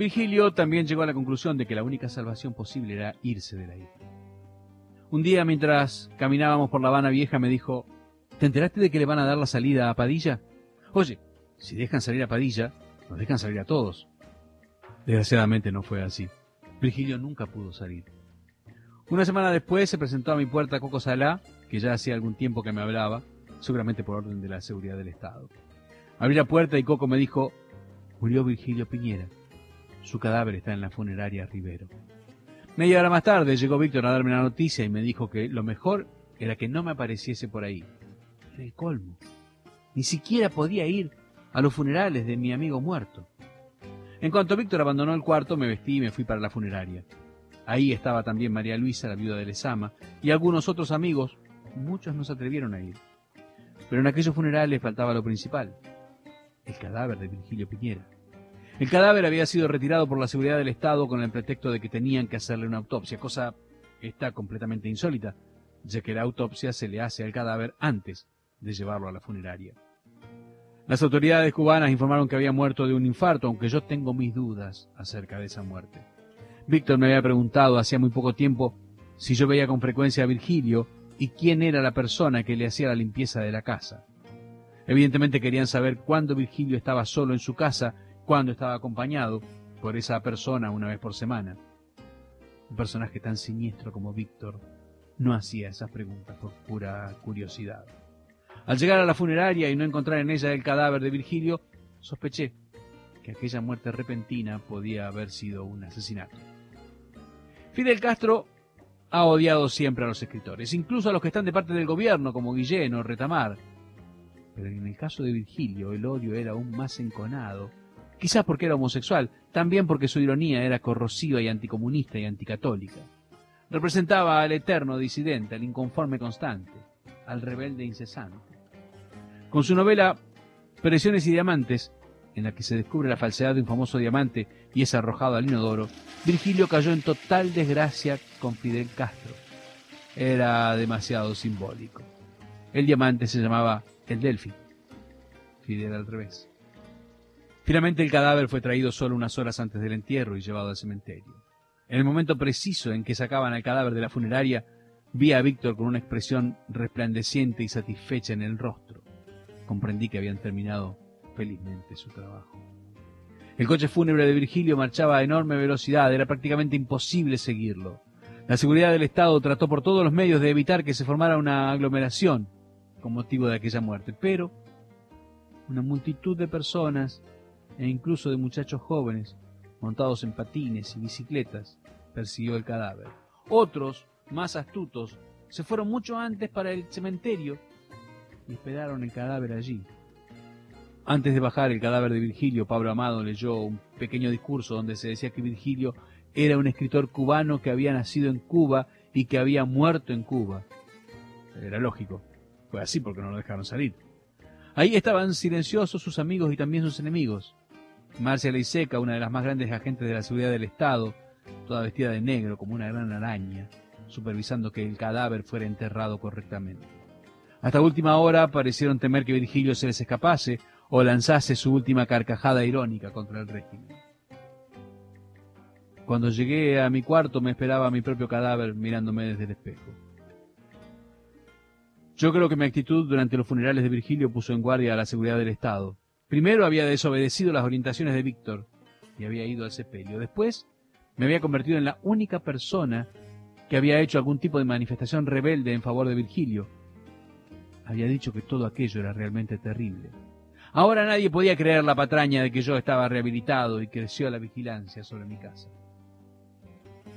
Virgilio también llegó a la conclusión de que la única salvación posible era irse de la isla. Un día, mientras caminábamos por La Habana Vieja, me dijo, ¿te enteraste de que le van a dar la salida a Padilla? Oye, si dejan salir a Padilla, nos dejan salir a todos. Desgraciadamente no fue así. Virgilio nunca pudo salir. Una semana después se presentó a mi puerta Coco Salá, que ya hacía algún tiempo que me hablaba, seguramente por orden de la seguridad del Estado. Abrí la puerta y Coco me dijo, murió Virgilio Piñera. Su cadáver está en la funeraria Rivero. Media hora más tarde llegó Víctor a darme la noticia y me dijo que lo mejor era que no me apareciese por ahí. Era el colmo. Ni siquiera podía ir a los funerales de mi amigo muerto. En cuanto Víctor abandonó el cuarto, me vestí y me fui para la funeraria. Ahí estaba también María Luisa, la viuda de Lezama, y algunos otros amigos. Muchos no se atrevieron a ir. Pero en aquellos funerales faltaba lo principal, el cadáver de Virgilio Piñera. El cadáver había sido retirado por la seguridad del Estado con el pretexto de que tenían que hacerle una autopsia, cosa está completamente insólita, ya que la autopsia se le hace al cadáver antes de llevarlo a la funeraria. Las autoridades cubanas informaron que había muerto de un infarto, aunque yo tengo mis dudas acerca de esa muerte. Víctor me había preguntado hacía muy poco tiempo si yo veía con frecuencia a Virgilio y quién era la persona que le hacía la limpieza de la casa. Evidentemente querían saber cuándo Virgilio estaba solo en su casa, cuándo estaba acompañado por esa persona una vez por semana. Un personaje tan siniestro como Víctor no hacía esas preguntas por pura curiosidad. Al llegar a la funeraria y no encontrar en ella el cadáver de Virgilio, sospeché que aquella muerte repentina podía haber sido un asesinato. Fidel Castro ha odiado siempre a los escritores, incluso a los que están de parte del gobierno, como Guillén o Retamar. Pero en el caso de Virgilio, el odio era aún más enconado. Quizás porque era homosexual, también porque su ironía era corrosiva y anticomunista y anticatólica. Representaba al eterno disidente, al inconforme constante, al rebelde incesante. Con su novela Presiones y Diamantes, en la que se descubre la falsedad de un famoso diamante y es arrojado al inodoro, Virgilio cayó en total desgracia con Fidel Castro. Era demasiado simbólico. El diamante se llamaba el Delphi. Fidel al revés. Finalmente el cadáver fue traído solo unas horas antes del entierro y llevado al cementerio. En el momento preciso en que sacaban al cadáver de la funeraria, vi a Víctor con una expresión resplandeciente y satisfecha en el rostro. Comprendí que habían terminado felizmente su trabajo. El coche fúnebre de Virgilio marchaba a enorme velocidad, era prácticamente imposible seguirlo. La seguridad del Estado trató por todos los medios de evitar que se formara una aglomeración con motivo de aquella muerte, pero una multitud de personas e incluso de muchachos jóvenes montados en patines y bicicletas persiguió el cadáver. Otros, más astutos, se fueron mucho antes para el cementerio y esperaron el cadáver allí. Antes de bajar el cadáver de Virgilio, Pablo Amado leyó un pequeño discurso donde se decía que Virgilio era un escritor cubano que había nacido en Cuba y que había muerto en Cuba. Era lógico. Fue así porque no lo dejaron salir. Ahí estaban silenciosos sus amigos y también sus enemigos. Marcia Leiseca, una de las más grandes agentes de la seguridad del Estado, toda vestida de negro como una gran araña, supervisando que el cadáver fuera enterrado correctamente. Hasta última hora parecieron temer que Virgilio se les escapase o lanzase su última carcajada irónica contra el régimen. Cuando llegué a mi cuarto me esperaba mi propio cadáver mirándome desde el espejo. Yo creo que mi actitud durante los funerales de Virgilio puso en guardia a la seguridad del Estado. Primero había desobedecido las orientaciones de Víctor y había ido al sepelio. Después me había convertido en la única persona que había hecho algún tipo de manifestación rebelde en favor de Virgilio. Había dicho que todo aquello era realmente terrible. Ahora nadie podía creer la patraña de que yo estaba rehabilitado y creció la vigilancia sobre mi casa.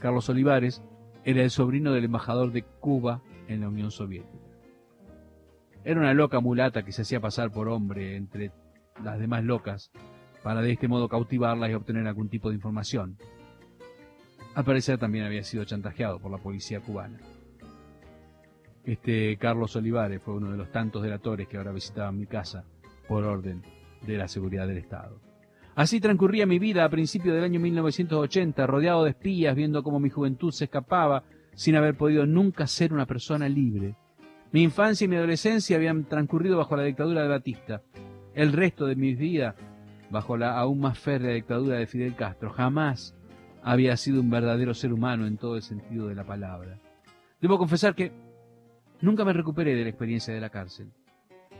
Carlos Olivares era el sobrino del embajador de Cuba en la Unión Soviética. Era una loca mulata que se hacía pasar por hombre entre las demás locas para de este modo cautivarlas y obtener algún tipo de información. Al parecer también había sido chantajeado por la policía cubana. Este Carlos Olivares fue uno de los tantos delatores que ahora visitaban mi casa por orden de la seguridad del Estado. Así transcurría mi vida a principios del año 1980, rodeado de espías, viendo cómo mi juventud se escapaba sin haber podido nunca ser una persona libre. Mi infancia y mi adolescencia habían transcurrido bajo la dictadura de Batista. El resto de mi vida bajo la aún más férrea dictadura de Fidel Castro, jamás había sido un verdadero ser humano en todo el sentido de la palabra. Debo confesar que nunca me recuperé de la experiencia de la cárcel.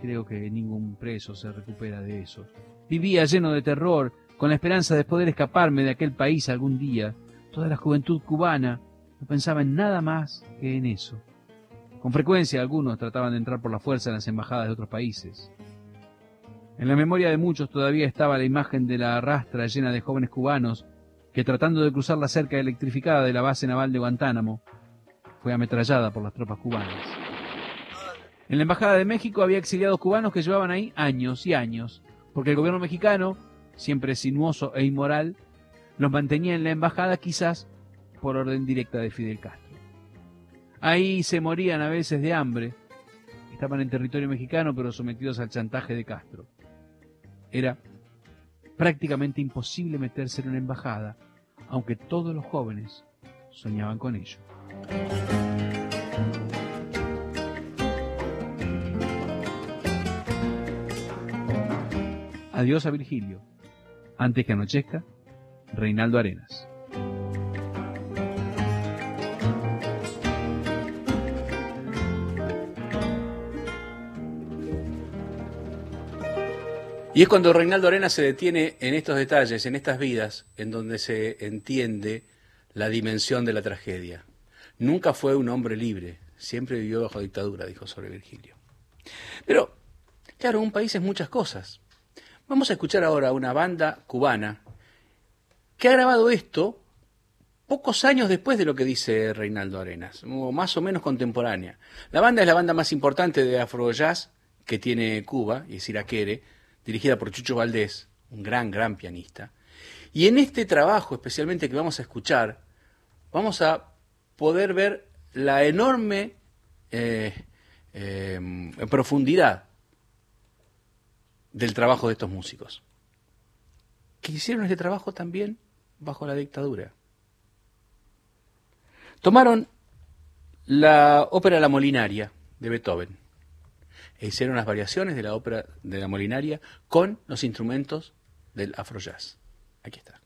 Creo que ningún preso se recupera de eso. Vivía lleno de terror, con la esperanza de poder escaparme de aquel país algún día. Toda la juventud cubana no pensaba en nada más que en eso. Con frecuencia algunos trataban de entrar por la fuerza en las embajadas de otros países. En la memoria de muchos todavía estaba la imagen de la rastra llena de jóvenes cubanos que tratando de cruzar la cerca electrificada de la base naval de Guantánamo, fue ametrallada por las tropas cubanas. En la Embajada de México había exiliados cubanos que llevaban ahí años y años, porque el gobierno mexicano, siempre sinuoso e inmoral, los mantenía en la embajada quizás por orden directa de Fidel Castro. Ahí se morían a veces de hambre, estaban en territorio mexicano pero sometidos al chantaje de Castro. Era prácticamente imposible meterse en una embajada, aunque todos los jóvenes soñaban con ello. Adiós a Virgilio. Antes que anochezca, Reinaldo Arenas. Y es cuando Reinaldo Arena se detiene en estos detalles, en estas vidas, en donde se entiende la dimensión de la tragedia. Nunca fue un hombre libre, siempre vivió bajo dictadura, dijo sobre Virgilio. Pero, claro, un país es muchas cosas. Vamos a escuchar ahora una banda cubana que ha grabado esto pocos años después de lo que dice Reinaldo Arenas, o más o menos contemporánea. La banda es la banda más importante de afro jazz que tiene Cuba, y es Iraquere, dirigida por Chucho Valdés, un gran, gran pianista. Y en este trabajo, especialmente que vamos a escuchar, vamos a poder ver la enorme eh, em, profundidad del trabajo de estos músicos, que hicieron este trabajo también bajo la dictadura. Tomaron la ópera La Molinaria de Beethoven, e hicieron las variaciones de la ópera de la Molinaria con los instrumentos del Afro Jazz. Aquí está.